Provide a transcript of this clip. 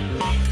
Yeah.